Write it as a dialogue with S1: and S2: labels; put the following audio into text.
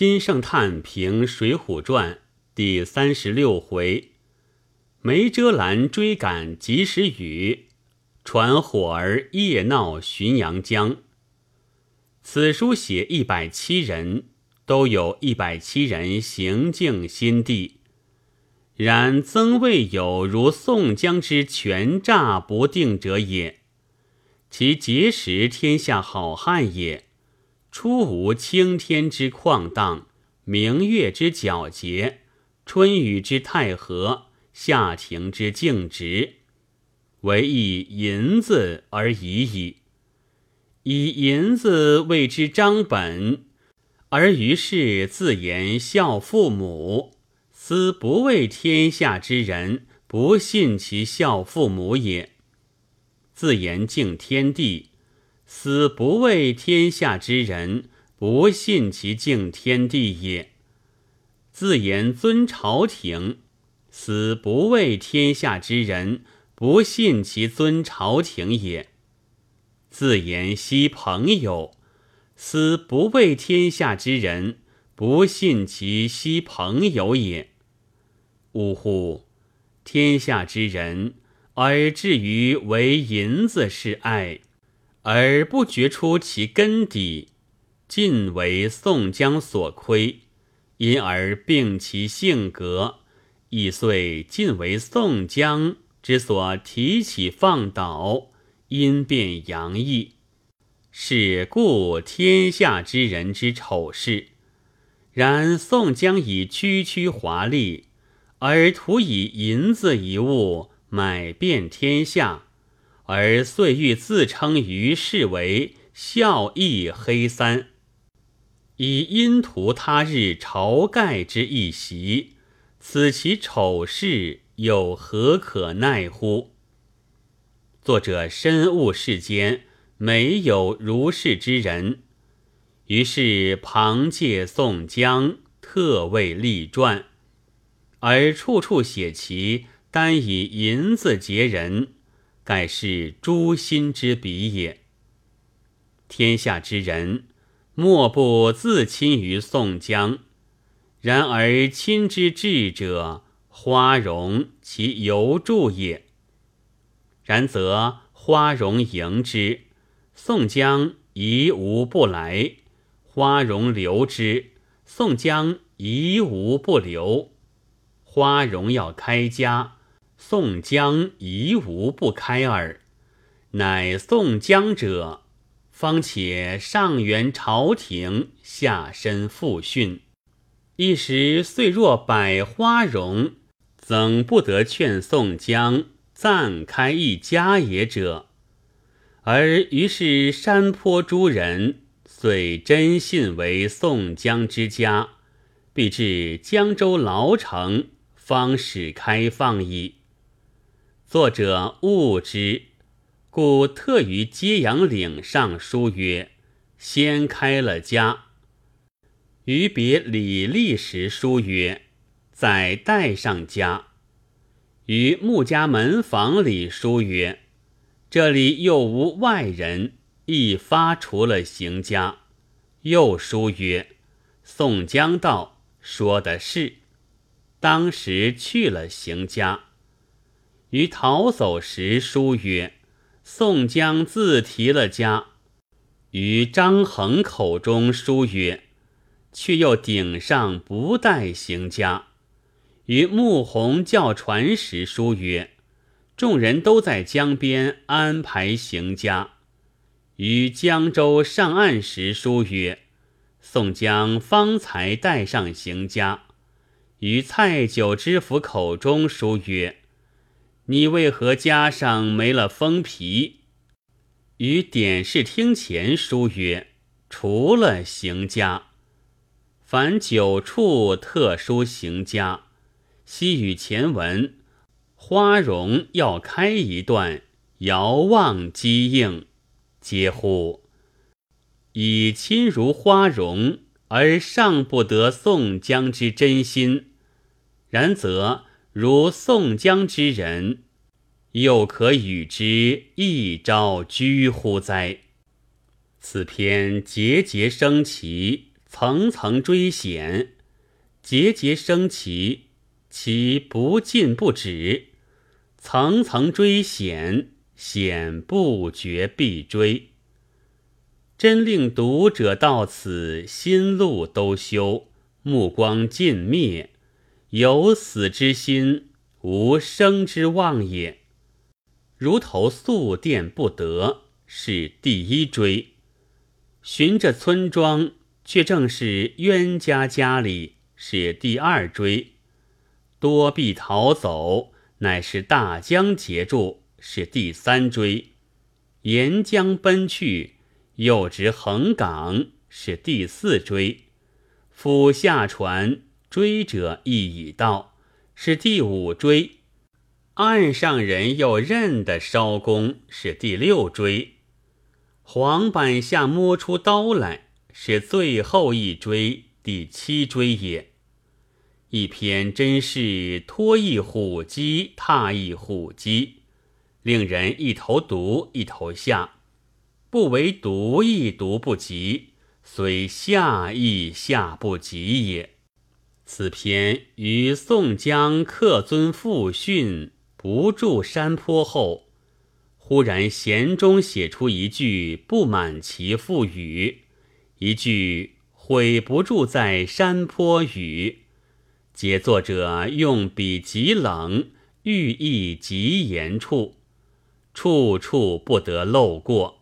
S1: 金圣叹评《水浒传》第三十六回：梅遮拦追赶及时雨，传火儿夜闹浔阳江。此书写一百七人，都有一百七人行径心地。然曾未有如宋江之权诈不定者也。其结识天下好汉也。初无青天之旷荡，明月之皎洁，春雨之太和，夏庭之静直，唯以银子而已矣。以银子谓之张本，而于是自言孝父母，斯不为天下之人不信其孝父母也；自言敬天地。死不畏天下之人不信其敬天地也；自言尊朝廷，死不畏天下之人不信其尊朝廷也；自言惜朋友，死不畏天下之人不信其惜朋友也。呜呼！天下之人，而至于为银子是爱。而不觉出其根底，尽为宋江所亏，因而病其性格，亦遂尽为宋江之所提起放倒，因变洋溢，是故天下之人之丑事。然宋江以区区华丽，而图以银子一物买遍天下。而遂欲自称于世为孝义黑三，以因图他日晁盖之一袭，此其丑事，又何可奈乎？作者深悟世间没有如是之人，于是旁借宋江，特为立传，而处处写其单以银子结人。盖是诛心之笔也。天下之人，莫不自亲于宋江。然而亲之至者，花荣其犹助也。然则花荣迎之，宋江疑无不来；花荣留之，宋江疑无不留。花荣要开家。宋江疑无不开耳，乃宋江者，方且上元朝廷，下身复训，一时虽若百花荣，怎不得劝宋江暂开一家也者？而于是山坡诸人遂真信为宋江之家，必至江州牢城，方始开放矣。作者悟之，故特于揭阳岭上书曰：“先开了家。”于别李立时书曰：“再带上家。”于穆家门房里书曰：“这里又无外人，一发除了行家。”又书曰：“宋江道，说的是。”当时去了行家。于逃走时书曰：“宋江自提了家。”于张衡口中书曰：“却又顶上不带行家。”于穆弘叫船时书曰：“众人都在江边安排行家。”于江州上岸时书曰：“宋江方才带上行家。”于蔡九知府口中书曰：你为何加上没了封皮？于典事厅前书曰：“除了行家，凡九处特殊行家。西与前文，花荣要开一段，遥望机应，嗟乎！以亲如花荣，而尚不得宋江之真心，然则。”如宋江之人，又可与之一朝居乎哉？此篇节节升旗，层层追险，节节升旗，其不进不止。层层追险，险不绝必追。真令读者到此心路都休，目光尽灭，有死之心，无生之望也。如投宿殿不得，是第一追；寻着村庄，却正是冤家家里，是第二追；多必逃走。乃是大江截住，是第三追；沿江奔去，又值横港，是第四追；甫下船，追者亦已到，是第五追；岸上人又认得艄公，是第六追；黄板下摸出刀来，是最后一追，第七追也。一篇真是脱一虎鸡，踏一虎鸡，令人一头读一头下，不为读亦读不及，虽下亦下不及也。此篇于宋江客尊复训不住山坡后，忽然弦中写出一句不满其父语，一句悔不住在山坡语。皆作者用笔极冷，寓意极严处，处处不得漏过。